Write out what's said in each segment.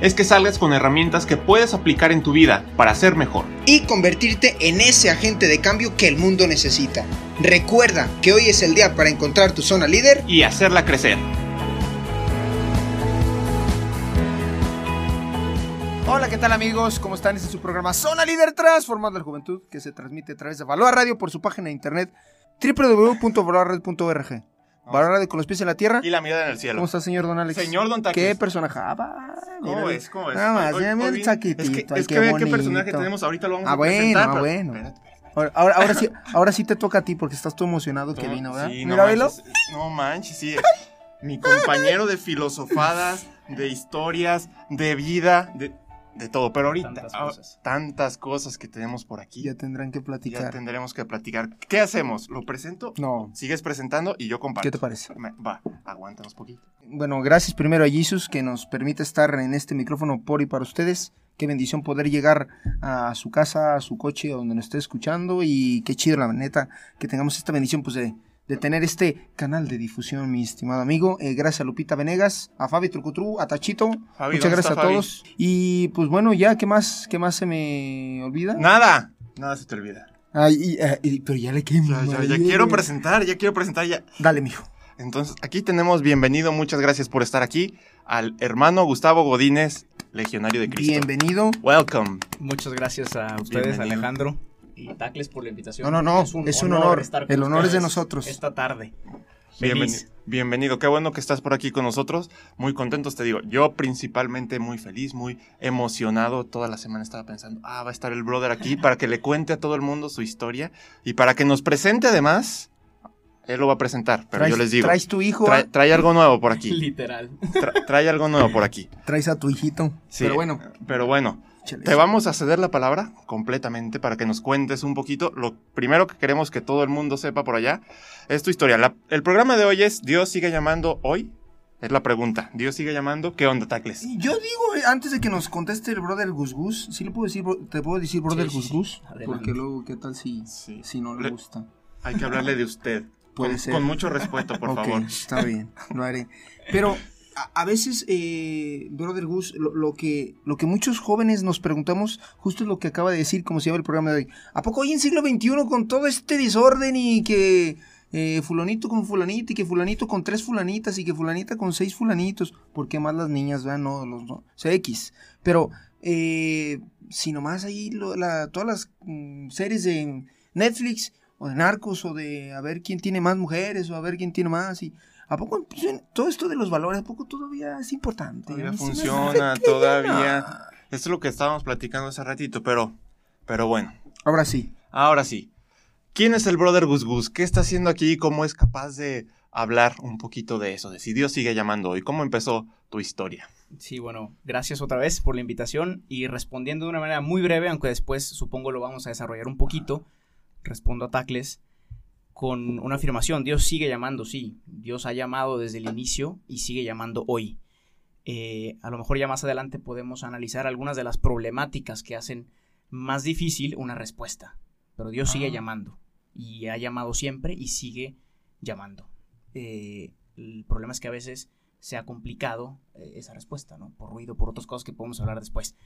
es que salgas con herramientas que puedes aplicar en tu vida para ser mejor. Y convertirte en ese agente de cambio que el mundo necesita. Recuerda que hoy es el día para encontrar tu zona líder. Y hacerla crecer. Hola, ¿qué tal amigos? ¿Cómo están? Este es su programa Zona Líder Transformando la Juventud, que se transmite a través de Valor Radio por su página de internet www.valorradio.org. Valor Radio con los pies en la tierra. Y la mirada en el cielo. ¿Cómo está, señor Don Alex? Señor Don Tacles. ¿Qué personaje? Ah, va, ¿Cómo ves? ¿Cómo ves? Nada más, mira, mira el saquitito. Es que, es qué que ve qué personaje tenemos ahorita, lo vamos Ah, a bueno, presentar. ah, bueno. Espérate. Ahora, ahora, ahora sí, ahora sí te toca a ti porque estás todo emocionado que No, vino, ¿verdad? sí, no Mira, velo. No manches, sí. Mi compañero de filosofadas, de historias, de vida, de, de todo. Pero ahorita, Tantas ah, cosas. tantas cosas que tenemos por aquí. Ya tendrán que Ya platicar. tendremos que platicar. ¿Qué hacemos? ¿Lo presento? No, Sigues presentando y yo comparto. ¿qué te parece? Me- Va, aguántanos poquito. Bueno, gracias primero a Jesus que nos permite estar en este micrófono por y para ustedes. Qué bendición poder llegar a su casa, a su coche, donde nos esté escuchando. Y qué chido, la neta, que tengamos esta bendición pues de, de tener este canal de difusión, mi estimado amigo. Eh, gracias a Lupita Venegas, a Fabi Trucutru, a Tachito. Fabi, Muchas ¿dónde gracias está a Fabi? todos. Y pues bueno, ya, ¿qué más, qué más se me olvida? Nada. Nada se te olvida. Ay, y, eh, y- pero ya le quedé Ya, ya, ya quiero presentar, ya quiero presentar ya. Dale, mijo. Entonces, aquí tenemos bienvenido, muchas gracias por estar aquí, al hermano Gustavo Godínez, legionario de Cristo. Bienvenido. Welcome. Muchas gracias a ustedes, Bienvenido. Alejandro y Tacles por la invitación. No, no, no, es un honor. estar con El honor es de nosotros. Esta tarde. Bienveni- Feliz. bienvenido, qué bueno que estás por aquí con nosotros. Muy contentos, te digo. Yo principalmente muy feliz, muy emocionado. Toda la semana estaba pensando, ah, va a estar el brother aquí para que le cuente a todo el mundo su historia y para que nos presente además. Él lo va a presentar, pero Traes- yo les digo, Traes tu hijo, trae, ah? trae algo nuevo por aquí. Literal. Tra- trae algo nuevo por aquí. traes a tu hijito. Sí, Pero bueno, Pero bueno, échale. Te vamos a ceder la palabra completamente para que nos cuentes un poquito. Lo primero que queremos que todo el mundo sepa por allá es tu historia. La- el programa de hoy es Dios sigue llamando hoy. Es la pregunta. Dios sigue llamando. ¿Qué onda, Tacles? Yo digo, eh, antes de que nos conteste el brother Gus Gus, ¿sí le puedo decir, bro- te puedo decir brother Sí, sí, Gus sí. Gus? Adelante. Porque luego, ¿qué tal si, Sí. si no le Le- gusta? Hay que hablarle de usted. Puede con, ser. con mucho respeto, por Ok, favor. está bien, lo haré. Pero a, veces, eh, brother Gus, lo, que, lo que muchos jóvenes nos preguntamos, justo es lo que acaba de decir, como se llama el programa de hoy. ¿A poco hoy en siglo XXI con todo este desorden y que eh, fulanito con fulanito y que fulanito con tres fulanitas y que fulanita con seis fulanitos? ¿Por qué más las niñas, vean? No, los, no, o sea, X. Pero, eh, si nomás ahí lo- la- todas las mm, series de Netflix o de narcos o de a ver quién tiene más mujeres o a ver quién tiene más y a poco todo esto de los valores a poco todavía es importante Todavía funciona, todavía. no. Esto es lo que estábamos platicando hace ratito, pero, pero bueno. ahora sí Ahora sí. ¿Quién es el brother Gus Gus? ¿Qué está haciendo aquí? ¿Cómo es capaz de hablar un poquito de eso? De si Dios sigue llamando hoy. ¿Cómo empezó tu historia? Sí, bueno, gracias otra vez por la invitación y respondiendo de una manera muy breve, aunque después supongo lo vamos a desarrollar un poquito, respondo a Tacles con una afirmación. Dios sigue llamando, sí. Dios ha llamado desde el inicio y sigue llamando hoy. Eh, a lo mejor ya más adelante podemos analizar algunas de las problemáticas que hacen más difícil una respuesta. Pero Dios sigue Ah. llamando y ha llamado siempre y sigue llamando. Eh, el problema es que a veces se ha complicado eh, esa respuesta, ¿no? Por ruido, por otras cosas que podemos hablar después.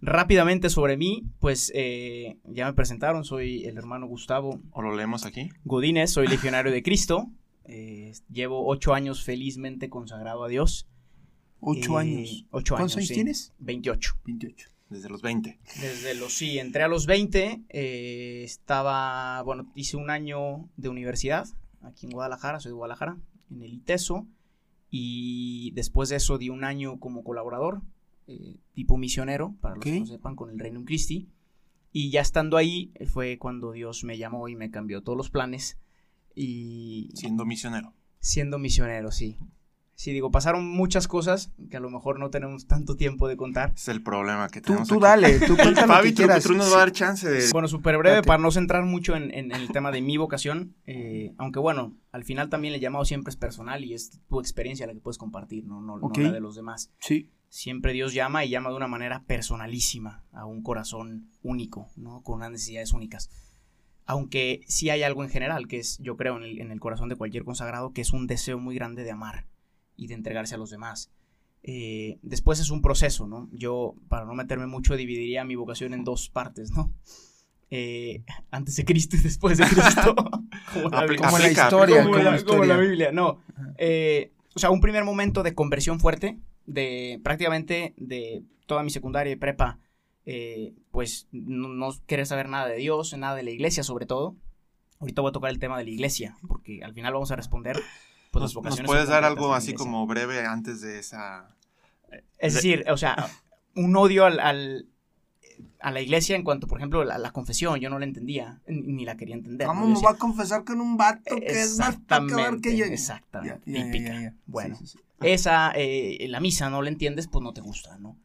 Rápidamente sobre mí, pues eh, ya me presentaron, soy el hermano Gustavo ¿O lo leemos aquí? Godínez, soy legionario de Cristo, eh, llevo ocho años felizmente consagrado a Dios. ocho Eh, años Ocho ¿Cuántos años sí. tienes? 28. 28 Desde los 20. Desde los, sí, entré a los 20, eh, estaba, bueno, hice un año de universidad aquí en Guadalajara, soy de Guadalajara, en el ITESO, y después de eso di un año como colaborador, eh, tipo misionero, para los que no sepan, con el Reino Christi, y ya estando ahí fue cuando Dios me llamó y me cambió todos los planes, y Siendo misionero. siendo misionero, sí, Sí, digo, pasaron muchas cosas que a lo mejor no tenemos tanto tiempo de contar. Es el problema que Tú, tenemos. tú aquí. dale, tú cuenta lo Fabi que quieras. Trucutru nos va a dar chance de. Bueno, súper breve, Date. para no centrar mucho en, en- en el tema de mi vocación, eh, aunque bueno, al final también el llamado siempre es personal y es tu experiencia la que puedes compartir, no, no, no Ok. la de los demás. Sí. Siempre Dios llama y llama de una manera personalísima a un corazón único, ¿no? Con unas necesidades únicas. Aunque sí hay algo en general, que es, yo creo, en el, en el corazón de cualquier consagrado, que es un deseo muy grande de amar y de entregarse a los demás. Eh, después es un proceso, ¿no? Yo, para no meterme mucho, dividiría mi vocación en dos partes, ¿no? Eh, antes de Cristo y después de Cristo. como la Biblia. Como la historia, Como como la, la como la historia. Biblia, no. Eh, o sea, un primer momento de conversión fuerte, de prácticamente de toda mi secundaria y prepa, eh, pues no, no querer saber nada de Dios, nada de la iglesia sobre todo. Ahorita voy a tocar el tema de la iglesia, porque al final vamos a responder. Pues, las ¿Nos, puedes dar algo así como breve antes de esa. Es de- decir, o sea, un odio al, al- a la iglesia en cuanto, por ejemplo, la, la confesión, yo no la entendía, ni la quería entender. ¿Cómo me va a confesar con un vato que es más pecador que yo? Exactamente, típica. ya, ya. Bueno. Sí, sí, sí. esa, eh, la misa no la entiendes, pues no te gusta, ¿no?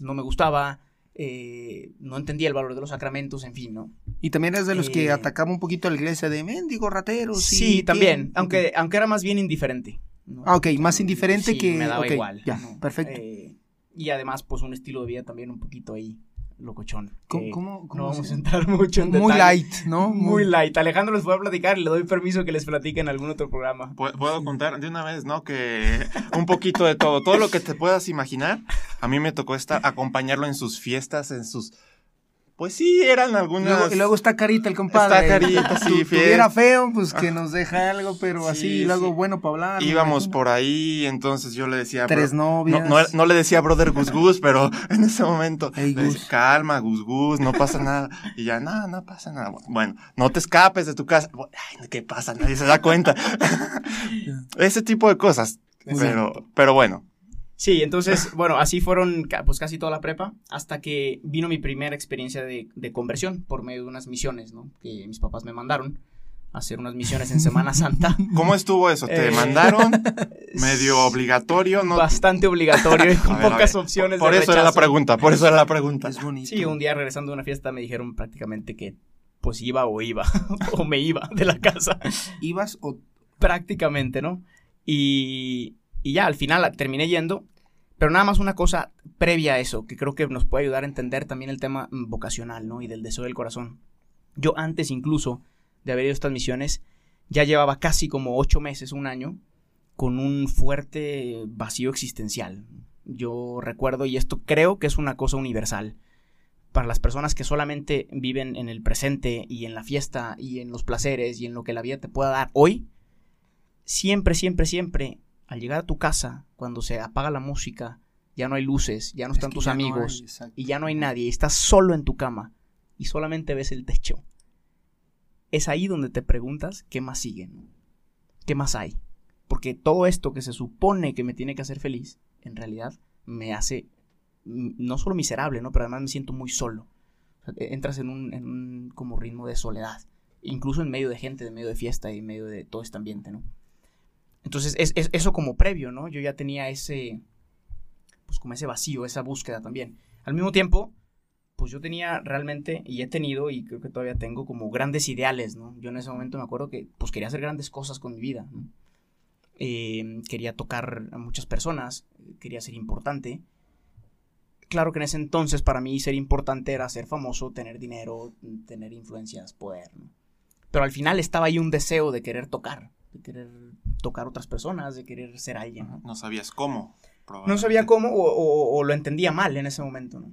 No me gustaba, eh, no entendía el valor de los sacramentos, en fin, ¿no? Y también eres de los que Eh, atacaba un poquito a la iglesia de mendigo ratero. Sí, también, aunque, aunque era más bien indiferente. ¿no? Ah, ok, más indiferente que- Me daba igual. ya, ¿no? perfecto. Eh, y además, pues un estilo de vida también un poquito ahí, locochón. ¿Cómo, que cómo, cómo no vamos a entrar mucho en Muy detalle. light, ¿no? Muy light. Alejandro les voy a platicar y le doy permiso que les platique en algún otro programa. Pu- Puedo contar de una vez, ¿no? Que un poquito de todo, todo lo que te puedas imaginar. A mí me tocó estar, acompañarlo en sus fiestas, en sus. Pues sí, eran algunas. luego, y luego está carita el compadre. Está carita, sí, Si fiel. tuviera feo, pues que nos deja algo, pero Sí, así, luego sí. bueno para hablar. Íbamos por ahí, entonces yo le decía. Tres novias. no, no le decía brother Gus Gus, pero en ese momento le decía, calma, Gus Gus, no pasa nada. Y ya, no, no pasa nada. Bueno, no te escapes de tu casa. Ay, ¿qué pasa? Nadie se da cuenta. Ese tipo de cosas. Pero, pero bueno, Sí, entonces, bueno, así fueron pues casi toda la prepa, hasta que vino mi primera experiencia de, de conversión por medio de unas misiones, ¿no? Que mis papás me mandaron a hacer unas misiones en Semana Santa. ¿cómo estuvo eso? ¿Te Eh, mandaron? Medio obligatorio, ¿no? Bastante obligatorio y con ver, pocas opciones Por de eso era la rechazo. pregunta, por eso era la pregunta. Es bonito. Sí, un día regresando de una fiesta me dijeron prácticamente que pues iba o iba, o me iba de la casa. ¿Ibas o prácticamente, ¿no? Y, y ya, al final terminé yendo, pero nada más una cosa previa a eso, que creo que nos puede ayudar a entender también el tema mm, vocacional, ¿no? Y del deseo del corazón. Yo antes incluso de haber ido a estas misiones, ya llevaba casi como ocho meses, un año, con un fuerte vacío existencial. Yo recuerdo, y esto creo que es una cosa universal, para las personas que solamente viven en el presente y en la fiesta y en los placeres y en lo que la vida te pueda dar hoy, siempre, siempre, siempre, al llegar a tu casa, cuando se apaga la música, ya no hay luces, ya no Es están tus no amigos hay, y ya no hay nadie y estás solo en tu cama y solamente ves el techo. Es ahí donde te preguntas qué más sigue. ¿Qué más hay? Porque todo esto que se supone que me tiene que hacer feliz, en realidad me hace no solo miserable, ¿no? Pero además me siento muy solo. O sea, e- entras en un, en un como ritmo de soledad, incluso en medio de gente, en medio de fiesta y en medio de todo este ambiente, ¿no? Entonces, es, es- eso como previo, ¿no? Yo ya tenía ese, pues como ese vacío, esa búsqueda también. Al mismo tiempo, pues yo tenía realmente, y he tenido, y creo que todavía tengo, como grandes ideales, ¿no? Yo en ese momento me acuerdo que, pues quería hacer grandes cosas con mi vida. Eh, quería tocar a muchas personas, quería ser importante. Claro que en ese entonces para mí ser importante era ser famoso, tener dinero, tener influencias, poder, ¿no? Pero al final estaba ahí un deseo de querer tocar, de querer tocar a otras personas, de querer ser alguien, ¿no? No sabías cómo. No sabía cómo o, o- o lo entendía mal en ese momento, ¿no?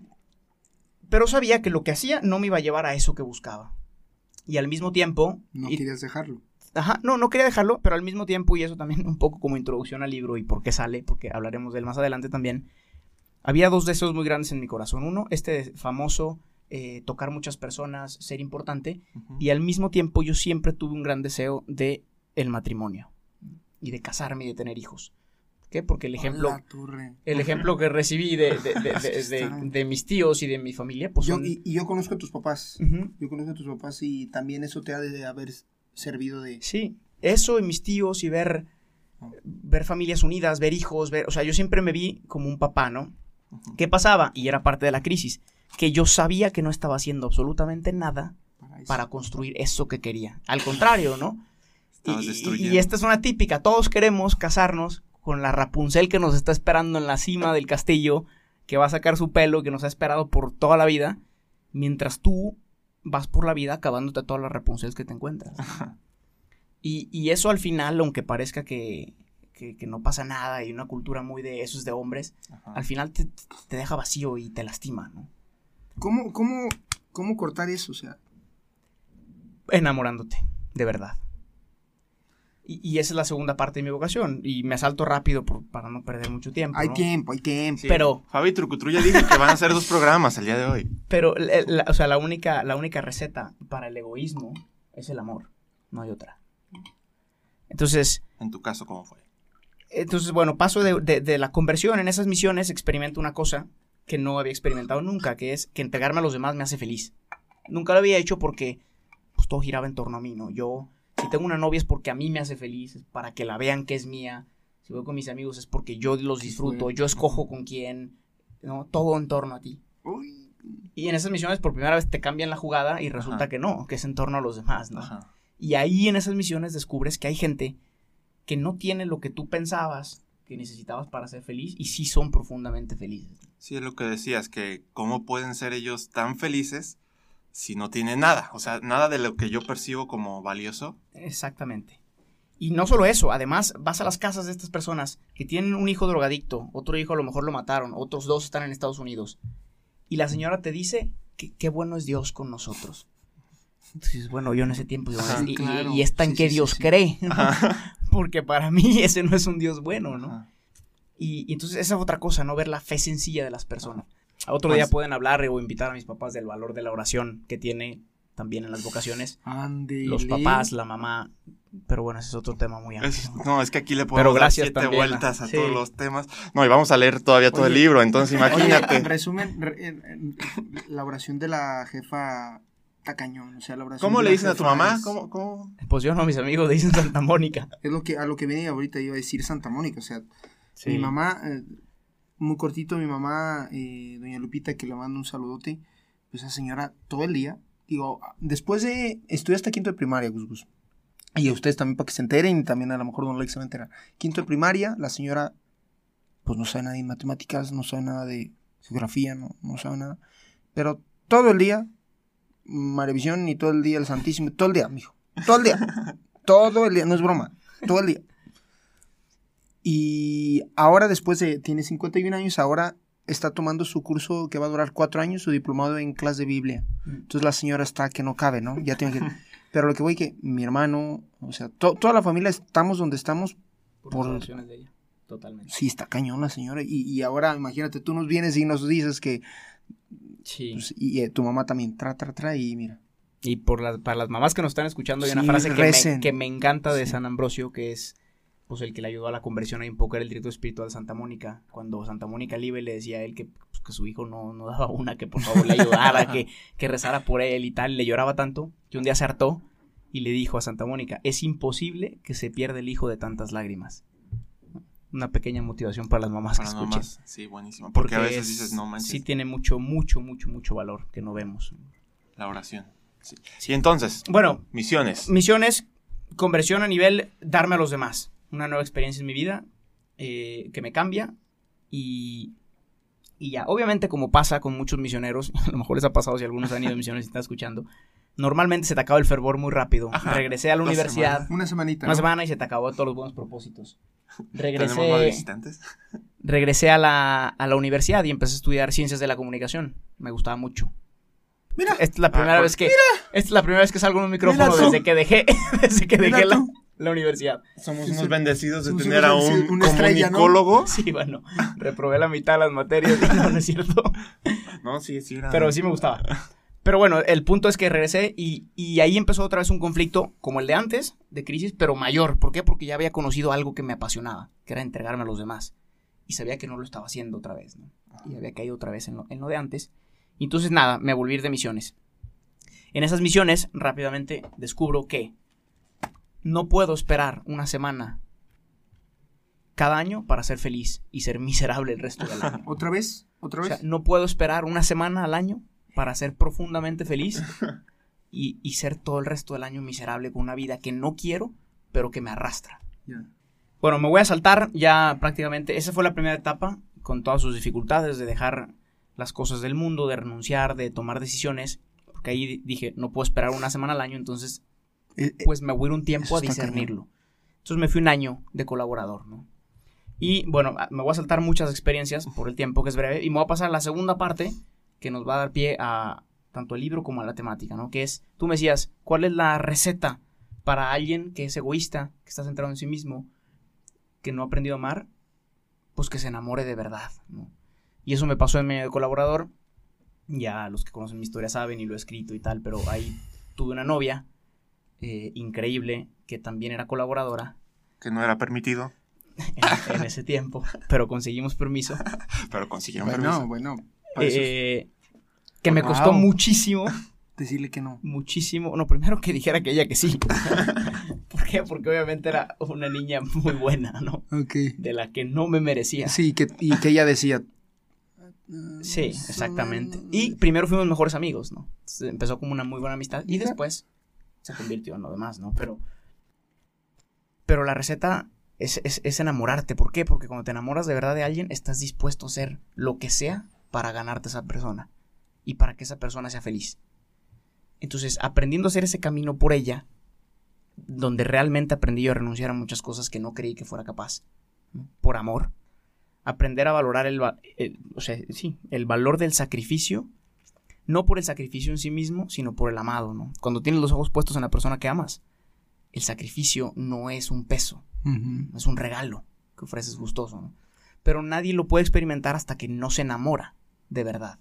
Pero sabía que lo que hacía no me iba a llevar a eso que buscaba. Y al mismo tiempo... No y- querías dejarlo. Ajá, no, no quería dejarlo, pero al mismo tiempo, y eso también un poco como introducción al libro y por qué sale, porque hablaremos de él más adelante también, había dos deseos muy grandes en mi corazón. Uno, este famoso eh, tocar muchas personas, ser importante, y al mismo tiempo yo siempre tuve un gran deseo de el matrimonio y de casarme y de tener hijos. ¿Qué? Porque el ejemplo, el ejemplo que recibí de, de- de- mis tíos y de mi familia, pues Yo- son... y, y yo conozco a tus papás. Yo conozco a tus papás y también eso te ha de haber servido de... Sí, eso y mis tíos y ver ver familias unidas, ver hijos, ver, o sea, yo siempre me vi como un papá, ¿no? ¿Qué pasaba? Y era parte de la crisis, que yo sabía que no estaba haciendo absolutamente nada para construir eso que quería. Al contrario, ¿no? Estabas Y, destruyendo. y esta es una típica, todos queremos casarnos con la Rapunzel que nos está esperando en la cima del castillo, que va a sacar su pelo, que nos ha esperado por toda la vida, mientras tú vas por la vida acabándote todas las Rapunzels que te encuentras. Y, y eso al final, aunque parezca que, que- que no pasa nada y una cultura muy de eso es de hombres, Ajá. al final te, te deja vacío y te lastima, ¿no? ¿Cómo, cómo, ¿Cómo cortar eso? O sea, Enamorándote, de verdad. Y, y esa es la segunda parte de mi vocación. Y me salto rápido por- para no perder mucho tiempo. hay ¿no? tiempo, hay tiempo. Sí, pero- Fabi Trucutru ya dijo que van a hacer dos programas el día de hoy. Pero, la- la- o sea, la única, la única receta para el egoísmo es el amor. No hay otra. Entonces, En tu caso, ¿cómo fue? entonces bueno, paso de, de- de la conversión en esas misiones, experimento una cosa que no había experimentado nunca, que es que entregarme a los demás me hace feliz. Nunca lo había hecho porque pues, todo giraba en torno a mí, ¿no? Yo, si tengo una novia es porque a mí me hace feliz, es para que la vean que es mía. Si voy con mis amigos es porque yo los disfruto, yo escojo con quién, ¿no? Todo en torno a ti. Y en esas misiones por primera vez te cambian la jugada y resulta Ajá. que no, que es en torno a los demás, ¿no? Ajá. Y ahí en esas misiones descubres que hay gente que no tiene lo que tú pensabas que necesitabas para ser feliz y sí son profundamente felices. Sí, es lo que decías, que cómo pueden ser ellos tan felices si no tienen nada. O sea, nada de lo que yo percibo como valioso. Exactamente. Y no solo eso, además vas a las casas de estas personas que tienen un hijo drogadicto, otro hijo a lo mejor lo mataron, otros dos están en Estados Unidos. Y la señora te dice que qué bueno es Dios con nosotros. Entonces, bueno, yo en ese tiempo digo, Ajá, y, claro. y está en Sí, que sí, Dios sí. cree, porque para mí ese no es un Dios bueno, ¿no? Y, y entonces esa es otra cosa, ¿no? Ver la fe sencilla de las personas. Otro Pues- día pueden hablar o invitar a mis papás del valor de la oración que tiene también en las vocaciones. ándele. Los papás, la mamá. Pero bueno, ese es otro tema muy amplio. Es- no, es que aquí le podemos dar siete también, vueltas a sí. todos los temas. No, y vamos a leer todavía todo el Oye. libro, entonces Oye, imagínate. en resumen, re- en- la oración de la jefa está cañón. O sea, la oración ¿Cómo le dicen a tu mamá? Es, ¿Cómo, cómo? Pues yo no, mis amigos le dicen Santa Mónica. es lo que, a lo que venía ahorita iba a decir Santa Mónica. O sea, mi mamá, eh, muy cortito, mi mamá, eh, doña Lupita, que le mando un saludote, pues esa señora todo el día, digo, después de, estudié hasta quinto de primaria, Gus Gus. Y a ustedes también para que se enteren, y también a lo mejor Don Lex se va a enterar. Quinto de primaria, la señora, pues no sabe nada de matemáticas, no sabe nada de geografía, no, no sabe nada. Pero todo el día, Marevisión, y todo el día el Santísimo, todo el día, mijo. Todo el día. todo el día, no es broma. Todo el día. Y ahora, después de, tiene 51 años, ahora está tomando su curso que va a durar cuatro años, su diplomado en clase de Biblia. Entonces la señora está que no cabe, ¿no? Ya tiene que... Pero lo que voy que mi hermano, o sea, to- toda la familia estamos donde estamos. Por, Por- de ella. Totalmente. Sí, está cañón la señora. Y, y ahora, imagínate, tú nos vienes y nos dices que... Sí. pues, y eh, tu mamá también, tra, tra, tra, y mira. Y por las, para las mamás que nos están escuchando, hay una frase que me, que me encanta de Sí. San Ambrosio, que es pues el que le ayudó a la conversión poco, era el director espiritual de Santa Mónica. Cuando Santa Mónica Libre le decía a él que, pues, que su hijo no, no daba una, que por favor le ayudara, que, que rezara por él y tal, le lloraba tanto, que un día se hartó y le dijo a Santa Mónica, es imposible que se pierda el hijo de tantas lágrimas. Una pequeña motivación para las mamás Para que escuchen. mamás. Sí, buenísimo. Porque, a veces es- dices, no manches, Sí tiene mucho, mucho, mucho, mucho valor que no vemos. la oración. Sí. Y entonces, Bueno, misiones. Misiones, conversión a nivel darme a los demás. Una nueva experiencia en mi vida eh, que me cambia y, y ya. Obviamente, como pasa con muchos misioneros, a lo mejor les ha pasado si algunos han ido a misiones y están escuchando, normalmente se te acaba el fervor muy rápido. Ajá, Regresé a la universidad semanas. Una semanita. una ¿no? semana y se te acabó todos los buenos propósitos. ¿Tenemos más Regresé, visitantes? regresé a, la, a la universidad y empecé a estudiar ciencias de la comunicación. Me gustaba mucho. Mira. Esta es la primera pues, vez que esta es la primera vez que salgo en un micrófono Mira desde que dejé desde que Mira dejé la. La universidad. Somos unos bendecidos de Somos tener a un ¿no? comunicólogo. Sí, bueno, reprobé la mitad de las materias, no, no es cierto. No, sí, sí. Era... Pero sí me gustaba. Pero bueno, el punto es que regresé y, y ahí empezó otra vez un conflicto como el de antes, de crisis, pero mayor. ¿Por qué? Porque ya había conocido algo que me apasionaba, que era entregarme a los demás. Y sabía que no lo estaba haciendo otra vez, ¿no? Y había caído otra vez en lo, en lo de antes. Y entonces nada, me volví a ir de misiones. En esas misiones, rápidamente descubro que no puedo esperar una semana cada año para ser feliz y ser miserable el resto del año. ¿Otra vez? ¿Otra O vez? sea, no puedo esperar una semana al año para ser profundamente feliz y, y ser todo el resto del año miserable con una vida que no quiero, pero que me arrastra. Ya. Bueno, me voy a saltar ya prácticamente. Esa fue la primera etapa, con todas sus dificultades de dejar las cosas del mundo, de renunciar, de tomar decisiones. Porque ahí di- dije, no puedo esperar una semana al año, entonces pues me voy a ir un tiempo a discernirlo. Entonces me fui un año de colaborador, ¿no? Y bueno, a- me voy a saltar muchas experiencias por el tiempo que es breve y me voy a pasar a la segunda parte que nos va a dar pie a tanto el libro como a la temática, ¿no? Que es, tú me decías, ¿cuál es la receta para alguien que es egoísta, que está centrado en sí mismo, que no ha aprendido a amar? Pues que se enamore de verdad, ¿no? Y eso me pasó en medio de colaborador. Ya los que conocen mi historia saben y lo he escrito y tal, pero ahí tuve una novia eh, increíble que también era colaboradora Que no era permitido, en, en ese tiempo, pero conseguimos permiso. pero consiguieron bueno, permiso. bueno. eh, que me costó Wow. muchísimo, decirle que no. muchísimo. No, primero que dijera que ella que sí. ¿Por qué? Porque obviamente era una niña muy buena, ¿no? Ok. De la que no me merecía. Sí, que, y que ella decía. Sí, exactamente. Y primero fuimos mejores amigos, ¿no? Entonces, empezó como una muy buena amistad y después se convirtió en lo demás, ¿no? Pero, pero la receta es, es, enamorarte. ¿Por qué? Porque cuando te enamoras de verdad de alguien, estás dispuesto a hacer lo que sea para ganarte a esa persona y para que esa persona sea feliz. Entonces, aprendiendo a hacer ese camino por ella, donde realmente aprendí yo a renunciar a muchas cosas que no creí que fuera capaz, por amor, aprender a valorar el, el- o sea, sí, el valor del sacrificio, no por el sacrificio en sí mismo, sino por el amado, ¿no? Cuando tienes los ojos puestos en la persona que amas, el sacrificio no es un peso, es un regalo que ofreces gustoso, ¿no? Pero nadie lo puede experimentar hasta que no se enamora de verdad,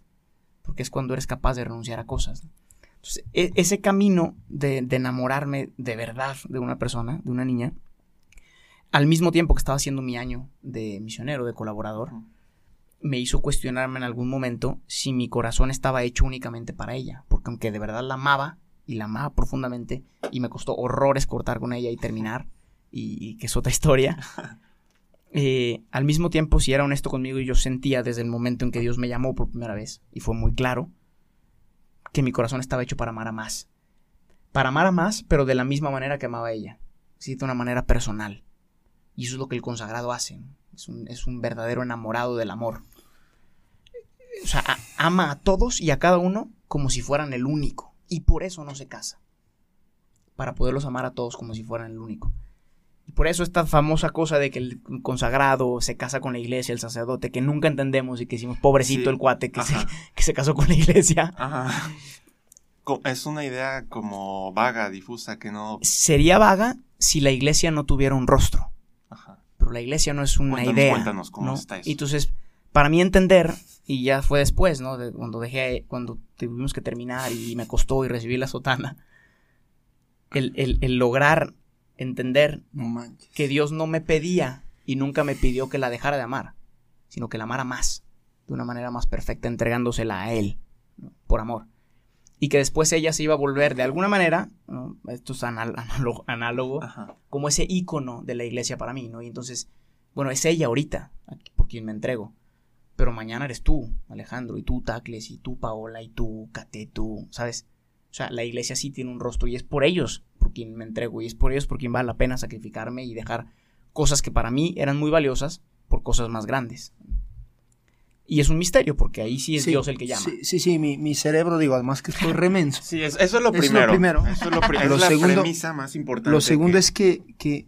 porque es cuando eres capaz de renunciar a cosas. ¿no? Entonces, e- ese camino de, de enamorarme de verdad de una persona, de una niña, al mismo tiempo que estaba haciendo mi año de misionero, de colaborador, me hizo cuestionarme en algún momento si mi corazón estaba hecho únicamente para ella, porque aunque de verdad la amaba y la amaba profundamente y me costó horrores cortar con ella y terminar, y, y que es otra historia, eh, al mismo tiempo si era honesto conmigo y yo sentía desde el momento en que Dios me llamó por primera vez, y fue muy claro, que mi corazón estaba hecho para amar a más. Para amar a más, pero de la misma manera que amaba a ella, sí, de una manera personal. Y eso es lo que el consagrado hace. Es, un, es un verdadero enamorado del amor. O sea, ama a todos y a cada uno como si fueran el único. Y por eso no se casa. Para poderlos amar a todos como si fueran el único. Y por eso esta famosa cosa de que el consagrado se casa con la iglesia, el sacerdote, que nunca entendemos y que decimos, pobrecito Sí. el cuate que se, que se casó con la iglesia. Ajá. Es una idea como vaga, difusa, que no... Sería vaga si la iglesia no tuviera un rostro. Ajá. pero la iglesia no es una Cuéntanos, idea. cuéntanos cómo ¿no? está eso. Y entonces, para mí entender, y ya fue después, ¿no? De cuando dejé, cuando tuvimos que terminar y me costó y recibí la sotana, el, el- el lograr entender No que Dios no me pedía y nunca me pidió que la dejara de amar, sino que la amara más, de una manera más perfecta, entregándosela a Él, ¿no? por amor. Y que después ella se iba a volver de alguna manera, ¿no? esto es análogo, análogo Ajá. como ese ícono de la iglesia para mí, ¿no? Y entonces, bueno, es ella ahorita, por quien me entrego. Pero mañana eres tú, Alejandro, y tú, Tacles, y tú, Paola, y tú, Cate, tú, ¿sabes? O sea, la iglesia sí tiene un rostro y es por ellos por quien me entrego y es por ellos por quien vale la pena sacrificarme y dejar cosas que para mí eran muy valiosas por cosas más grandes. Y es un misterio porque ahí sí es Sí, Dios el que llama. Sí, sí, sí, mi, mi cerebro, digo, además que estoy remenso. Sí, es- eso es lo Eso es lo primero. primero. Eso es, lo pri- es Lo la segundo- premisa más importante. Lo segundo que- es que, que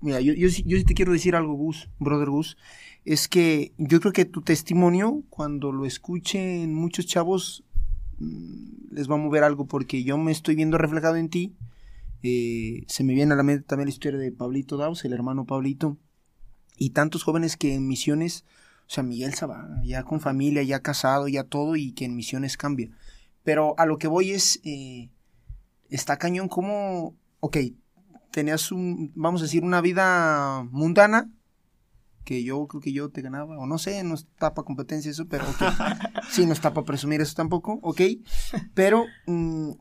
mira, yo, yo, sí- yo sí te quiero decir algo, Gus, brother Gus, es que yo creo que tu testimonio, cuando lo escuchen muchos chavos, mm, les va a mover algo porque yo me estoy viendo reflejado en ti. Eh, se me viene a la mente también la historia de Pablito Daus, el hermano Pablito, y tantos jóvenes que en misiones, o sea, Miguel Sabá, ya con familia, ya casado, ya todo, y que en misiones cambia. Pero a lo que voy es, eh, está cañón como, ok, tenías un, vamos a decir, una vida mundana, que yo creo que yo te ganaba, o no sé, no está para competencia eso, pero sí, no está para presumir eso tampoco, ok. Pero mm,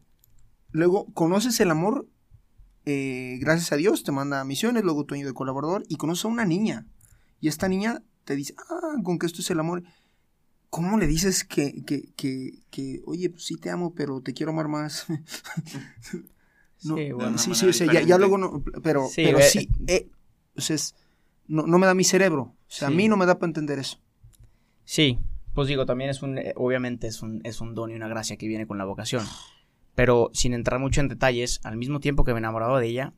luego conoces el amor, eh, gracias a Dios, te manda a misiones, luego tu año de colaborador, y conoces a una niña. Y esta niña te dice, ah, con que esto es el amor. ¿Cómo le dices que, que, que, que oye, pues sí te amo, pero te quiero amar más? no, Sí, bueno. sí, sí, o sea, ya, luego no, pero Sí, pero ve- sí, eh, o sea, es- no, no me da mi cerebro, o sea, a mí no me da para entender eso. Sí, pues digo, también es un, eh, obviamente es un, es un don y una gracia que viene con la vocación. Pero sin entrar mucho en detalles, al mismo tiempo que me enamoraba de ella,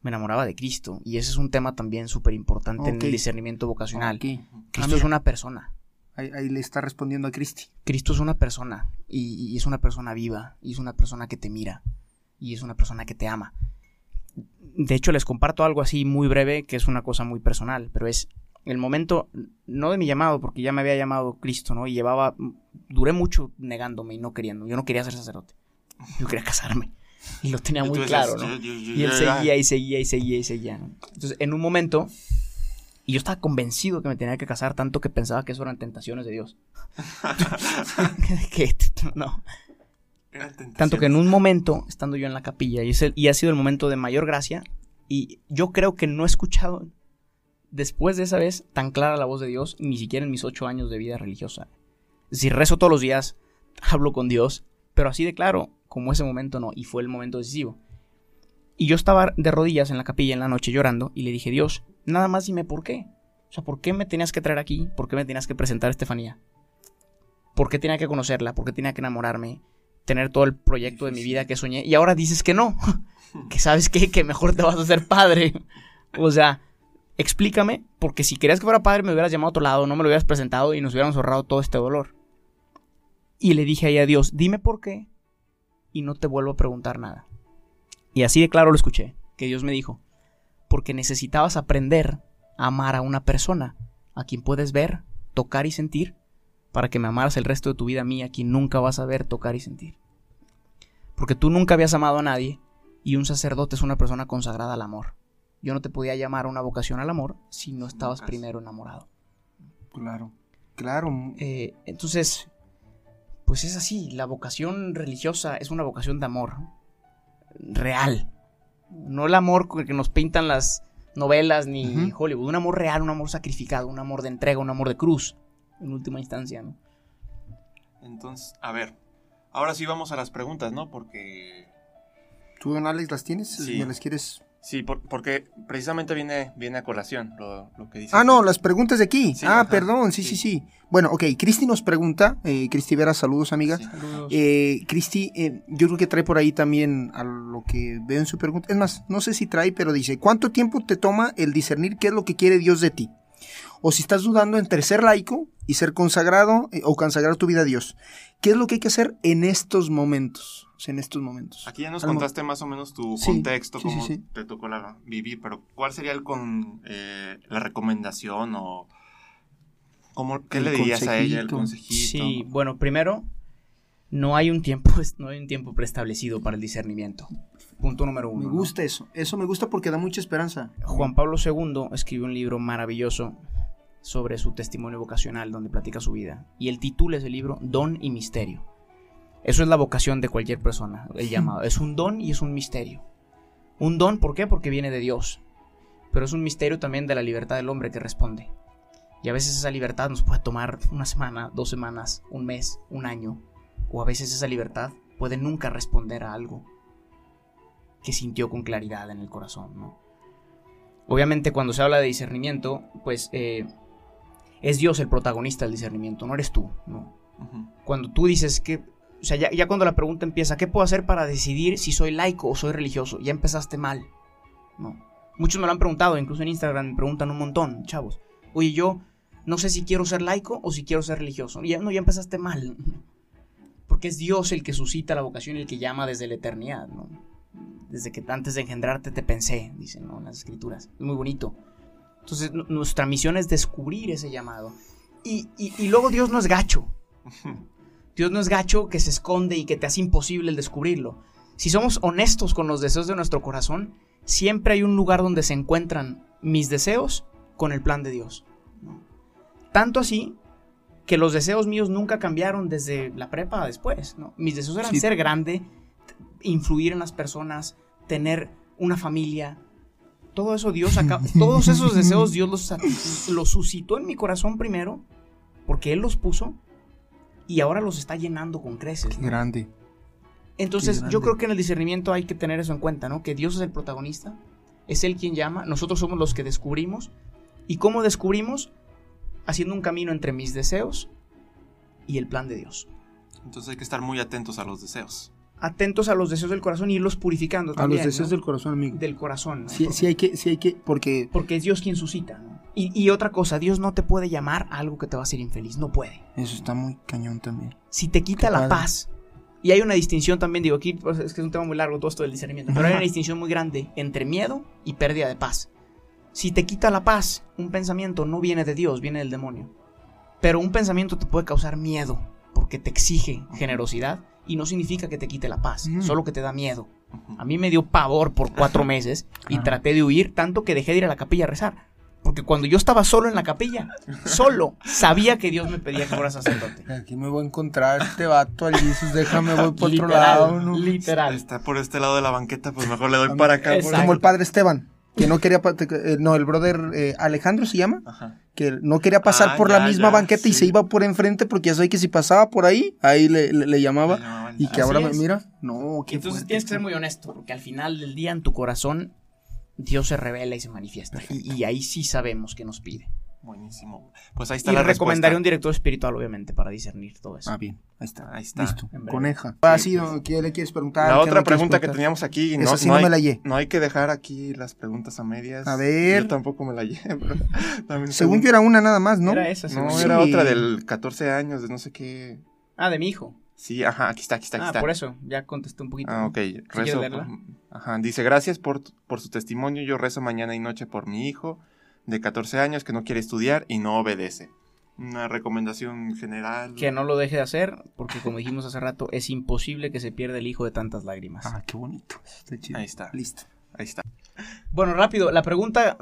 me enamoraba de Cristo. Y ese es un tema también súper importante en el discernimiento vocacional. Ah, Cristo mira, es una persona. ahí, ahí le está respondiendo a Cristi. Cristo es una persona. Y, y es una persona viva. Y es una persona que te mira. Y es una persona que te ama. De hecho, les comparto algo así muy breve, que es una cosa muy personal, pero es el momento, no de mi llamado, porque ya me había llamado Cristo, ¿no? Y llevaba, duré mucho negándome y no queriendo. Yo no quería ser sacerdote. Yo quería casarme. Y lo tenía muy claro, ¿no? Y él seguía y seguía y seguía y seguía. ¿no? Entonces, en un momento, y yo estaba convencido que me tenía que casar, tanto que pensaba que eso eran tentaciones de Dios. que, no. Tanto que en un momento, estando yo en la capilla, y, es el- y ha sido el momento de mayor gracia, y yo creo que no he escuchado después de esa vez tan clara la voz de Dios, ni siquiera en mis ocho años de vida religiosa. Es decir, rezo todos los días, hablo con Dios, pero así de claro, como ese momento no, y fue el momento decisivo. Y yo estaba de rodillas en la capilla en la noche llorando y le dije, Dios, nada más dime por qué. O sea, ¿por qué me tenías que traer aquí? ¿Por qué me tenías que presentar a Estefanía? ¿Por qué tenía que conocerla? ¿Por qué tenía que enamorarme? Tener todo el proyecto de mi vida que soñé. Y ahora dices que no. que sabes qué? que mejor te vas a hacer padre. o sea, explícame, porque si querías que fuera padre me hubieras llamado a otro lado, no me lo hubieras presentado y nos hubiéramos ahorrado todo este dolor. Y le dije ahí a Dios, dime por qué y no te vuelvo a preguntar nada. Y así de claro lo escuché, que Dios me dijo, porque necesitabas aprender a amar a una persona, a quien puedes ver, tocar y sentir, para que me amaras el resto de tu vida a mí, a quien nunca vas a ver, tocar y sentir. Porque tú nunca habías amado a nadie y un sacerdote es una persona consagrada al amor. Yo no te podía llamar a una vocación al amor si no estabas primero enamorado. Claro, claro. Eh, entonces, pues es así, la vocación religiosa es una vocación de amor real. No el amor que nos pintan las novelas ni. Hollywood, un amor real, un amor sacrificado, un amor de entrega, un amor de cruz, en última instancia, ¿no? Entonces, a ver. Ahora sí vamos a las preguntas, ¿no? Porque. ¿Tú, don Alex, las tienes? Sí. ¿Me las quieres? Sí, por- porque precisamente viene, viene a colación lo, lo que dice. Ah, no, las preguntas de aquí. Sí, ah, ajá, perdón, sí, sí, sí. sí. Bueno, ok, Cristi nos pregunta, eh, Cristi Vera, saludos, amiga. Sí. Eh, Cristi, eh, yo creo que trae por ahí también a lo que veo en su pregunta. Es más, no sé si trae, pero dice, ¿cuánto tiempo te toma el discernir qué es lo que quiere Dios de ti? O si estás dudando entre ser laico y ser consagrado eh, o consagrar tu vida a Dios. ¿Qué es lo que hay que hacer en estos momentos? O sea, en estos momentos. Aquí ya nos contaste más o menos tu Sí, contexto, sí, cómo sí. te tocó la, vivir, pero ¿cuál sería el con, eh, la recomendación o cómo, qué El le dirías a ella, el consejito. Sí, bueno, primero, no hay un tiempo, no hay un tiempo preestablecido para el discernimiento. Punto número uno. Me ¿no? gusta eso. Eso me gusta porque da mucha esperanza. Juan Pablo II escribió un libro maravilloso sobre su testimonio vocacional, donde platica su vida. Y el título es el libro Don y Misterio. Eso es la vocación de cualquier persona, el llamado. Es un don y es un misterio. Un don, ¿por qué? Porque viene de Dios. Pero es un misterio también de la libertad del hombre que responde. Y a veces esa libertad nos puede tomar una semana, dos semanas, un mes, un año. O a veces esa libertad puede nunca responder a algo que sintió con claridad en el corazón, ¿no? Obviamente cuando se habla de discernimiento, pues eh, es Dios el protagonista del discernimiento, no eres tú, ¿no? Cuando tú dices que, o sea, ya, ya cuando la pregunta empieza, ¿qué puedo hacer para decidir si soy laico o soy religioso? Ya empezaste mal, ¿no? Muchos me lo han preguntado, incluso en Instagram me preguntan un montón, chavos. Oye, yo no sé si quiero ser laico o si quiero ser religioso. Ya, no, ya empezaste mal. Porque es Dios el que suscita la vocación y el que llama desde la eternidad, ¿no? Desde que antes de engendrarte te pensé, dicen ¿no? las escrituras. Es muy bonito. Entonces, nu- nuestra misión es descubrir ese llamado. Y, y- y luego Dios no es gacho. Dios no es gacho que se esconde y que te hace imposible el descubrirlo. Si somos honestos con los deseos de nuestro corazón, siempre hay un lugar donde se encuentran mis deseos con el plan de Dios. Tanto así que los deseos míos nunca cambiaron desde la prepa a después. ¿no? Mis deseos eran Sí. ser grande, influir en las personas, tener una familia, todo eso Dios acá, todos esos deseos Dios los, los suscitó en mi corazón primero, porque Él los puso, y ahora los está llenando con creces. ¿no? Grande. Entonces, grande. yo creo que en el discernimiento hay que tener eso en cuenta, ¿no? Que Dios es el protagonista, es Él quien llama, nosotros somos los que descubrimos. ¿Y cómo descubrimos? Haciendo un camino entre mis deseos y el plan de Dios. Entonces hay que estar muy atentos a los deseos. Atentos a los deseos del corazón y irlos purificando A también. los deseos ¿no? del corazón, amigo. Del corazón. ¿no? Sí, sí hay que, sí hay que, porque Porque es Dios quien suscita, ¿no? Y, y otra cosa, Dios no te puede llamar a algo que te va a hacer infeliz, no puede. eso está muy cañón también. Si te quita Qué la padre. paz, y hay una distinción también, digo, aquí pues, es que es un tema muy largo todo esto del discernimiento, pero hay una distinción muy grande entre miedo y pérdida de paz. Si te quita la paz, un pensamiento no viene de Dios, viene del demonio. Pero un pensamiento te puede causar miedo, porque te exige generosidad, y no significa que te quite la paz, Mm. solo que te da miedo. A mí me dio pavor por cuatro meses y traté de huir tanto que dejé de ir a la capilla a rezar. Porque cuando yo estaba solo en la capilla, solo, sabía que Dios me pedía que fuera sacerdote. Aquí me voy a encontrar este vato al Jesus, déjame, voy por otro lado. ¿no? literal. Está por este lado de la banqueta, pues mejor le doy para acá. Como el padre Esteban, que no quería, eh, no, el brother eh, Alejandro se llama, Ajá. que no quería pasar Ah, por ya, la misma ya, banqueta y se iba por enfrente porque ya sabía que si pasaba por ahí, ahí le, le- le llamaba. Y que ahora me es. mira, no, qué Entonces fuerte tienes que ser muy honesto, porque al final del día en tu corazón Dios se revela y se manifiesta. Y, y ahí sí sabemos que nos pide. Buenísimo. Pues ahí está Y la recomendaré respuesta. un director espiritual, obviamente, para discernir todo eso. Ah, bien, ahí está. Ahí está. Listo, coneja. Ah, sí, no, ¿qué le quieres preguntar? La ¿Qué otra pregunta que teníamos aquí, Esa no, sí no no hay, me la hallé. no hay que dejar aquí las preguntas a medias. A ver. Yo tampoco me la hallé. también Según yo era una nada más, ¿no? Era esa, No, era Sí. otra del 14 años, de no sé qué. Ah, de mi hijo. Sí, ajá, aquí está, aquí está, aquí Ah, está. por eso, ya contesté un poquito. Ah, ok. Rezo leerla? por- ajá, dice, gracias por, por su testimonio. Yo rezo mañana y noche por mi hijo de 14 años que no quiere estudiar y no obedece. Una recomendación general. Que no lo deje de hacer, porque como dijimos hace rato, es imposible que se pierda el hijo de tantas lágrimas. Ah, qué bonito. Está chido. Ahí está. Listo. Ahí está. Bueno, rápido, la pregunta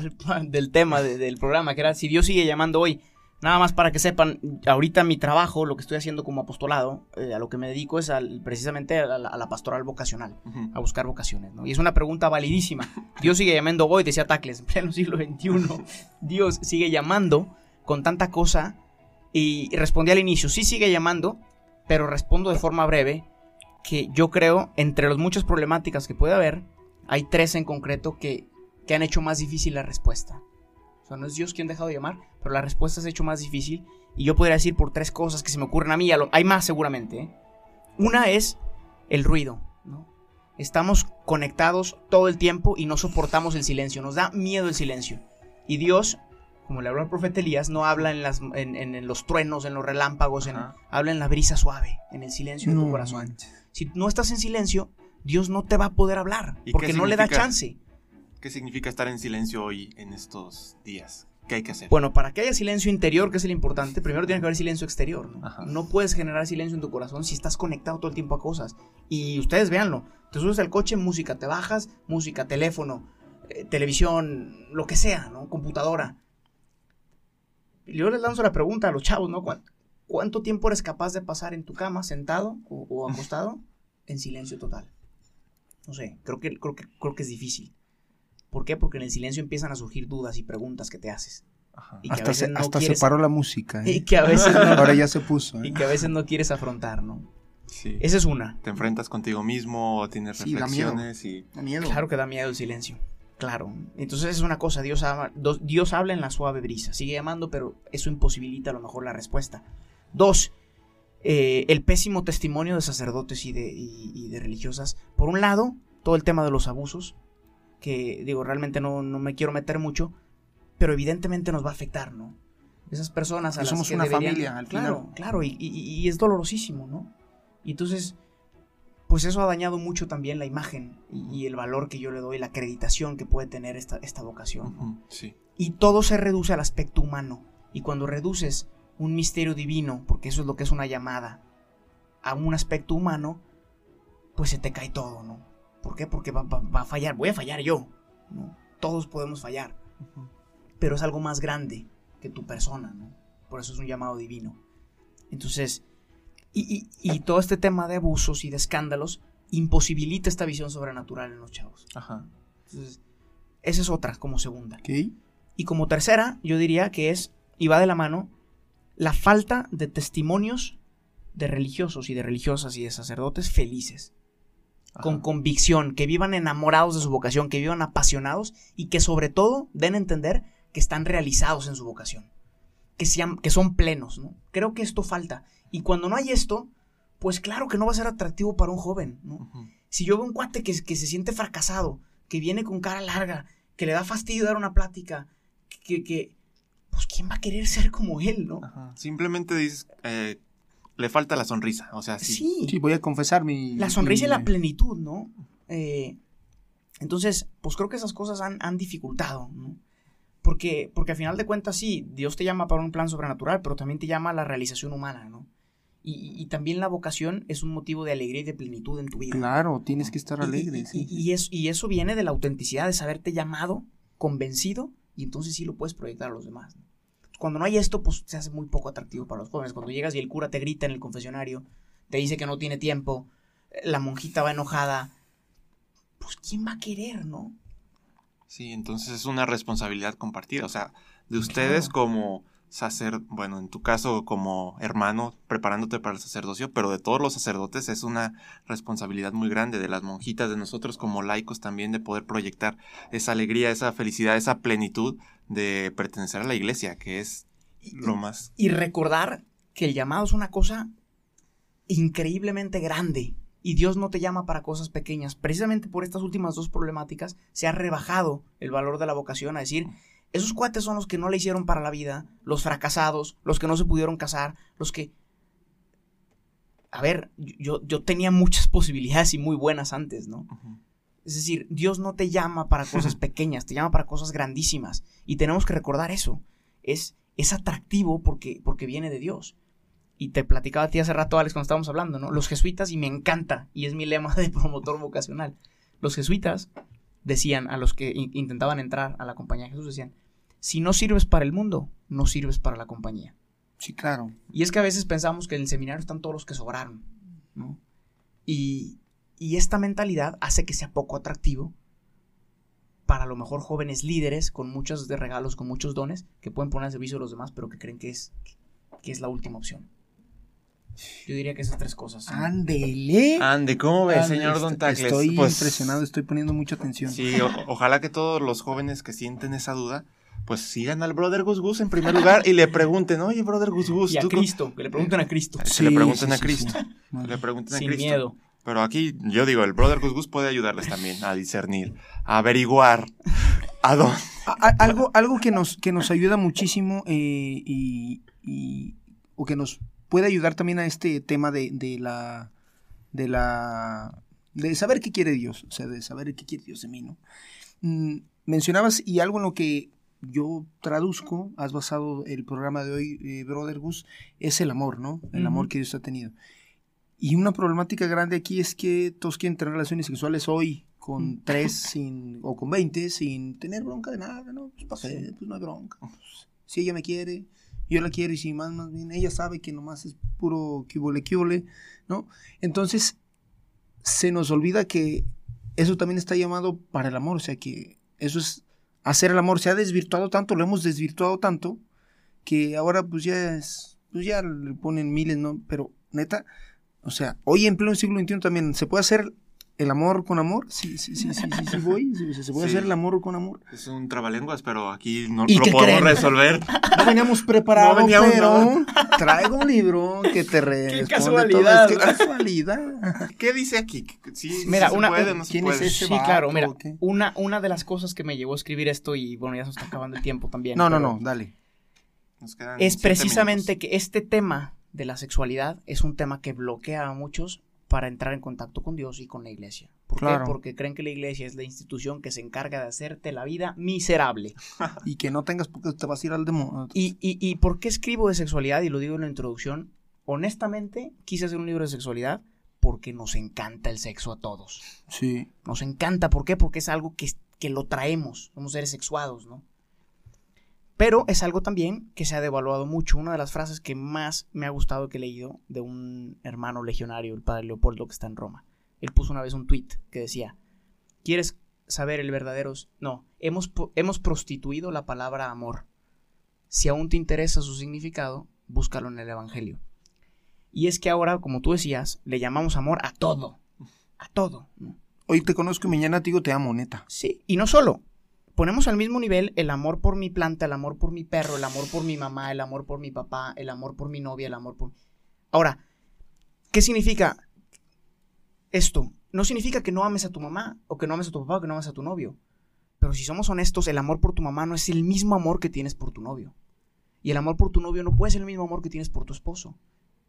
del tema de- del programa, que era si Dios sigue llamando hoy. Nada más para que sepan, ahorita mi trabajo, lo que estoy haciendo como apostolado, eh, a lo que me dedico es al- precisamente a la, a la pastoral vocacional, Ujú. a buscar vocaciones, ¿no? Y es una pregunta validísima. Dios sigue llamando hoy, decía Tacles, en pleno siglo XXI. Dios sigue llamando con tanta cosa y, y respondí al inicio, sí sigue llamando, pero respondo de forma breve que yo creo, entre las muchas problemáticas que puede haber, hay tres en concreto que, que han hecho más difícil la respuesta. O sea, no es Dios quien ha dejado de llamar, pero la respuesta se ha hecho más difícil. Y yo podría decir por tres cosas que se me ocurren a mí. a lo- hay más seguramente. ¿eh? Una es el ruido. ¿no? Estamos conectados todo el tiempo y no soportamos el silencio. Nos da miedo el silencio. Y Dios, como le habló al profeta Elías, no habla en, las, en, en- en los truenos, en los relámpagos, habla en la brisa suave, en el silencio de tu No corazón. Si no estás en silencio, Dios no te va a poder hablar, ¿Y porque no le da chance. ¿Qué significa estar en silencio hoy en estos días? ¿Qué hay que hacer? Bueno, para que haya silencio interior, que es el importante, primero tiene que haber silencio exterior. ¿no? No puedes generar silencio en tu corazón si estás conectado todo el tiempo a cosas. Y ustedes véanlo, te subes al coche, música, te bajas, música, teléfono, eh, televisión, lo que sea, ¿no? Computadora. Y yo les lanzo la pregunta a los chavos, ¿no? ¿Cuán- ¿Cuánto tiempo eres capaz de pasar en tu cama, sentado o, o acostado, en silencio total? No sé, creo que, creo, que, creo que es difícil. ¿Por qué? Porque en el silencio empiezan a surgir dudas y preguntas que te haces. Ajá. Y que a Hasta, veces se, no hasta se paró la música. ¿eh? Y que a veces no, Ahora ya se puso. ¿eh? y que a veces no quieres afrontar, ¿no? Sí. Esa es una. Te enfrentas contigo mismo, o tienes Sí, da miedo. reflexiones y... Da miedo. Claro que da miedo el silencio. Claro. Entonces es una cosa, Dios, ama- Dios habla en la suave brisa. Sigue llamando, pero eso imposibilita a lo mejor la respuesta. Dos, eh, el pésimo testimonio de sacerdotes y de, y- y de religiosas. Por un lado, todo el tema de los abusos, que digo, realmente no, no me quiero meter mucho, pero evidentemente nos va a afectar, ¿no? Esas personas a las somos que una deberían- familia, al claro, final. claro, y, y- y es dolorosísimo, ¿no? Y entonces, pues eso ha dañado mucho también la imagen y, y el valor que yo le doy, la acreditación que puede tener esta, esta vocación. ¿no? Ujú, Sí. Y todo se reduce al aspecto humano. Y cuando reduces un misterio divino, porque eso es lo que es una llamada, a un aspecto humano, pues se te cae todo, ¿no? ¿Por qué? Porque va, va- va a fallar, voy a fallar yo, ¿no? Todos podemos fallar, pero es algo más grande que tu persona, ¿no? Por eso es un llamado divino. Entonces, y, y- y todo este tema de abusos y de escándalos imposibilita esta visión sobrenatural en los chavos. Ajá. Entonces, esa es otra, como segunda. Ok. Y como tercera, yo diría que es, y va de la mano, la falta de testimonios de religiosos y de religiosas y de sacerdotes felices, con Ajá. convicción, que vivan enamorados de su vocación, que vivan apasionados y que sobre todo den a entender que están realizados en su vocación, que, sean, que son plenos. ¿no? Creo que esto falta. Y cuando no hay esto, pues claro que no va a ser atractivo para un joven. ¿no? Si yo veo un cuate que, que se siente fracasado, que viene con cara larga, que le da fastidio dar una plática, que, que pues ¿quién va a querer ser como él, no? Ajá. Simplemente dices, eh, le falta la sonrisa. O sea, sí. Sí, Sí, voy a confesar mi... la sonrisa y la plenitud, ¿no? Eh, entonces, pues creo que esas cosas han, han dificultado, ¿no? Porque, porque al final de cuentas, sí, Dios te llama para un plan sobrenatural, pero también te llama a la realización humana, ¿no? Y, también la vocación es un motivo de alegría y de plenitud en tu vida. Claro, tienes que estar Y- alegre, y, sí. y- y eso, y eso viene de la autenticidad, de saberte llamado, convencido, y entonces sí lo puedes proyectar a los demás. ¿no? Cuando no hay esto, pues se hace muy poco atractivo para los jóvenes. Cuando llegas y el cura te grita en el confesionario, te dice que no tiene tiempo, eh, la monjita va enojada, pues ¿quién va a querer, no? Sí, entonces es una responsabilidad compartida. O sea, de ustedes Claro. como sacer, bueno, en tu caso como hermano preparándote para el sacerdocio, pero de todos los sacerdotes es una responsabilidad muy grande, de las monjitas, de nosotros como laicos también, de poder proyectar esa alegría, esa felicidad, esa plenitud de pertenecer a la iglesia, que es lo más... Y recordar que el llamado es una cosa increíblemente grande. Y Dios no te llama para cosas pequeñas. Precisamente por estas últimas dos problemáticas se ha rebajado el valor de la vocación a decir, esos cuates son los que no le hicieron para la vida, los fracasados, los que no se pudieron casar, los que... A ver, yo, yo tenía muchas posibilidades y muy buenas antes, ¿no? Es decir, Dios no te llama para cosas pequeñas, te llama para cosas grandísimas. Y tenemos que recordar eso. Es, es atractivo porque, porque viene de Dios. Y te platicaba a ti hace rato, Alex, cuando estábamos hablando, ¿no? Los jesuitas, y me encanta, y es mi lema de promotor vocacional. Los jesuitas decían a los que in- intentaban entrar a la compañía de Jesús, decían, si no sirves para el mundo, no sirves para la compañía. Sí, claro. Y es que a veces pensamos que en el seminario están todos los que sobraron, ¿no? Y, y esta mentalidad hace que sea poco atractivo para a lo mejor jóvenes líderes con muchos de regalos, con muchos dones, que pueden poner al servicio de los demás, pero que creen que es, que es la última opción. Yo diría que esas tres cosas. son- Ándele. Ande, ¿cómo ves, señor Don Tacles? Estoy Pues, impresionado, estoy poniendo mucha atención. Sí, o- ojalá que todos los jóvenes que sienten esa duda, pues sigan al brother Gus Gus en primer lugar y le pregunten, oye, brother Gus Gus, y a ¿tú cómo-" Cristo, que le pregunten a Cristo. Que le pregunten a sí, Cristo. sí. Que le pregunten a Sin Cristo. miedo. Pero aquí, yo digo, el brother Gus Gus puede ayudarles también a discernir, a averiguar a dónde. A- a- algo, algo que nos, que nos ayuda muchísimo eh, y, y- o que nos puede ayudar también a este tema de, de la de la de saber qué quiere Dios, o sea, de saber qué quiere Dios de mí, ¿no? Mm, mencionabas y algo en lo que yo traduzco, has basado el programa de hoy, eh, Brother Gus, es el amor, ¿no? El Ujú. amor que Dios ha tenido. Y una problemática grande aquí es que todos quieren tener relaciones sexuales hoy con Mm. tres sin, o con 20 sin tener bronca de nada, ¿no? Pues, ¿pa' qué? Sí. Pues no hay bronca. Si ella me quiere, yo la quiero y si más, más bien, ella sabe que nomás es puro cubole, cubole, ¿no? Entonces, se nos olvida que eso también está llamado para el amor, o sea que eso es hacer el amor, se ha desvirtuado tanto, lo hemos desvirtuado tanto, que ahora pues ya es, pues ya le ponen miles, ¿no? Pero neta, o sea, hoy en pleno siglo XXI también se puede hacer el amor con amor, sí, sí, sí, sí, sí, sí voy, Sí, se puede Sí. hacer el amor con amor. Es un trabalenguas, pero aquí no ¿Y lo qué podemos creen? resolver. No veníamos preparados, No veníamos pero traigo un libro que te responde casualidad, todo. Qué casualidad. ¿Qué dice aquí? ¿Sí, sí Mira, se una- puede, no se ¿quién es ese? Sí, vato, claro, mira, ¿o qué? una, una de las cosas que me llevó a escribir esto, y bueno, ya se nos está acabando el tiempo también. No, no, pero no, dale. Nos quedan Es precisamente minutos. que este tema de la sexualidad es un tema que bloquea a muchos para entrar en contacto con Dios y con la iglesia. ¿Por Claro. qué? Porque creen que la iglesia es la institución que se encarga de hacerte la vida miserable. Y que no tengas porque te vas a ir al demonio. ¿Y, y, y por qué escribo de sexualidad? Y lo digo en la introducción. Honestamente, quise hacer un libro de sexualidad porque nos encanta el sexo a todos. Sí. Nos encanta, ¿por qué? Porque es algo que, que lo traemos, somos seres sexuados, ¿no? Pero es algo también que se ha devaluado mucho. Una de las frases que más me ha gustado que he leído de un hermano legionario, el padre Leopoldo, que está en Roma. Él puso una vez un tweet que decía, ¿quieres saber el verdadero... No, hemos, hemos prostituido la palabra amor. Si aún te interesa su significado, búscalo en el Evangelio. Y es que ahora, como tú decías, le llamamos amor a todo. A todo. Hoy te conozco y mañana te digo te amo, neta. Sí, y no solo. Ponemos al mismo nivel el amor por mi planta, el amor por mi perro, el amor por mi mamá, el amor por mi papá, el amor por mi novia, el amor por... Ahora, ¿qué significa esto? No significa que no ames a tu mamá, o que no ames a tu papá, o que no ames a tu novio. Pero si somos honestos, el amor por tu mamá no es el mismo amor que tienes por tu novio. Y el amor por tu novio no puede ser el mismo amor que tienes por tu esposo.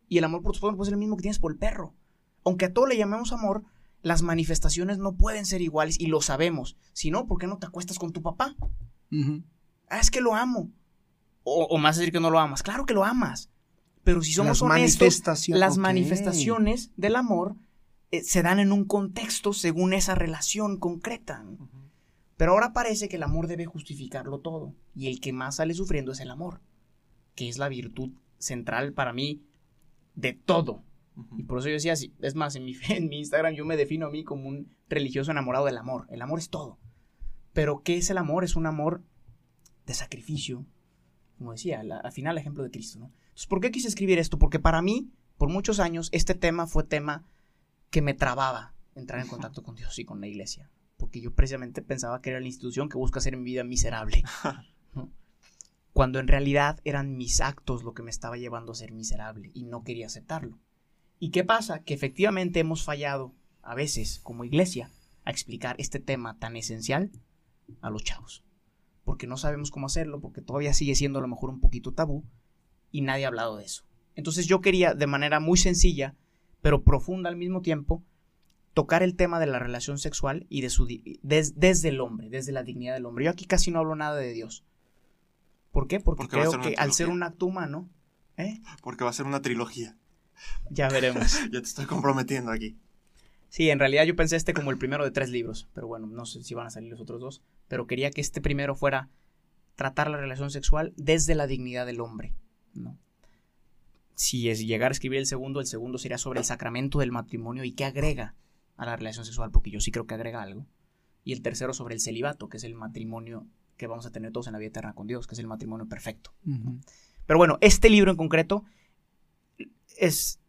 Y el amor por tu esposo no puede ser el mismo que tienes por el perro. Aunque a todo le llamemos amor, las manifestaciones no pueden ser iguales y lo sabemos. Si no, ¿por qué no te acuestas con tu papá? Ah, es que lo amo. O, más decir que no lo amas. Claro que lo amas. Pero si somos honestos, las manifestaciones del amor eh, se dan en un contexto según esa relación concreta. Pero ahora parece que el amor debe justificarlo todo. Y el que más sale sufriendo es el amor, que es la virtud central para mí de todo. Y por eso yo decía, así, es más, en mi, en mi Instagram yo me defino a mí como un religioso enamorado del amor. El amor es todo. Pero ¿qué es el amor? Es un amor de sacrificio, como decía, al final el ejemplo de Cristo. ¿no? Entonces, ¿por qué quise escribir esto? Porque para mí, por muchos años, este tema fue tema que me trababa entrar en contacto con Dios y con la iglesia. Porque yo precisamente pensaba que era la institución que busca hacer mi vida miserable. Cuando en realidad eran mis actos lo que me estaba llevando a ser miserable y no quería aceptarlo. ¿Y qué pasa? Que efectivamente hemos fallado, a veces, como iglesia, a explicar este tema tan esencial a los chavos. Porque no sabemos cómo hacerlo, porque todavía sigue siendo a lo mejor un poquito tabú y nadie ha hablado de eso. Entonces yo quería, de manera muy sencilla, pero profunda al mismo tiempo, tocar el tema de la relación sexual y de su, desde el hombre, desde la dignidad del hombre. Yo aquí casi no hablo nada de Dios. ¿Por qué? Porque, creo que al ser un acto humano... ¿eh? Porque va a ser una trilogía. Ya veremos. ya te estoy comprometiendo aquí. Sí, en realidad yo pensé este como el primero de tres libros, pero bueno, no sé si van a salir los otros dos, pero quería que este primero fuera tratar la relación sexual desde la dignidad del hombre, ¿no? Si es llegar a escribir el segundo, el segundo sería sobre el sacramento del matrimonio y qué agrega a la relación sexual, porque yo sí creo que agrega algo. Y el tercero sobre el celibato, que es el matrimonio que vamos a tener todos en la vida eterna con Dios, que es el matrimonio perfecto. Pero bueno, este libro en concreto es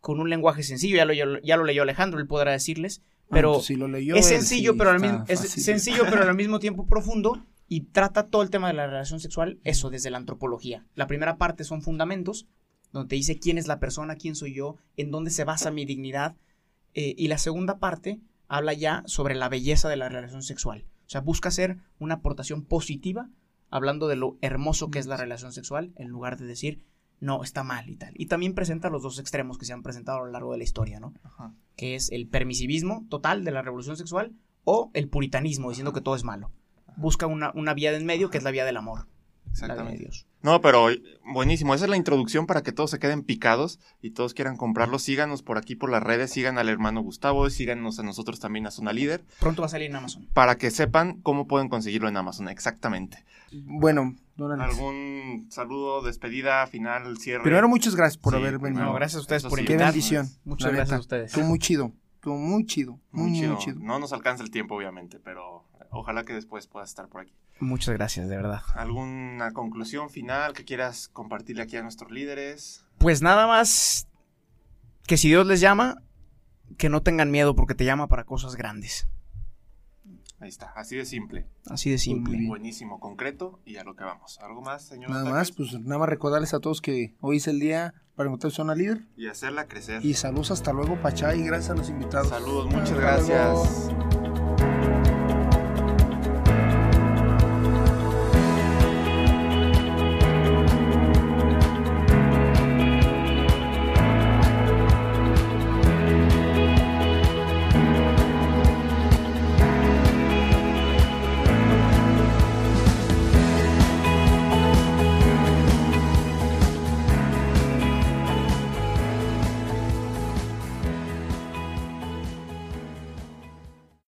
con un lenguaje sencillo, ya lo, ya lo leyó Alejandro, él podrá decirles, ah, pero es sencillo, pero al mismo, es sencillo, pero al mismo tiempo profundo y trata todo el tema de la relación sexual, eso desde la antropología. La primera parte son fundamentos, donde te dice quién es la persona, quién soy yo, en dónde se basa mi dignidad, eh, y la segunda parte habla ya sobre la belleza de la relación sexual. O sea, busca hacer una aportación positiva, hablando de lo hermoso que es la relación sexual, en lugar de decir no, está mal y tal. Y también presenta los dos extremos que se han presentado a lo largo de la historia, ¿no? Que es el permisivismo total de la revolución sexual o el puritanismo, diciendo que todo es malo. Busca una, una vía de en medio que es la vía del amor. Exactamente. Dios. No, pero buenísimo. Esa es la introducción para que todos se queden picados y todos quieran comprarlo. Síganos por aquí por las redes, sigan al hermano Gustavo, síganos a nosotros también a Zona Líder. Pronto va a salir en Amazon. Para que sepan cómo pueden conseguirlo en Amazon, exactamente. Bueno, ¿Algún saludo, despedida, final, cierre? Primero, muchas gracias por haber venido. gracias a ustedes por invitarnos. Qué bendición. Muchas gracias a ustedes. Fue muy chido. Fue muy chido. Muy, muy chido. No nos alcanza el tiempo, obviamente, pero ojalá que después puedas estar por aquí. Muchas gracias, de verdad. ¿Alguna conclusión final que quieras compartirle aquí a nuestros líderes? Pues nada más que si Dios les llama, que no tengan miedo porque te llama para cosas grandes. Ahí está, así de simple. Así de simple. Buenísimo, concreto y a lo que vamos. ¿Algo más, señor? Nada más, pues nada más recordarles a todos que hoy es el día para encontrar zona líder. Y hacerla crecer. Y saludos hasta luego, Pachá, y gracias a los invitados. Saludos, muchas gracias.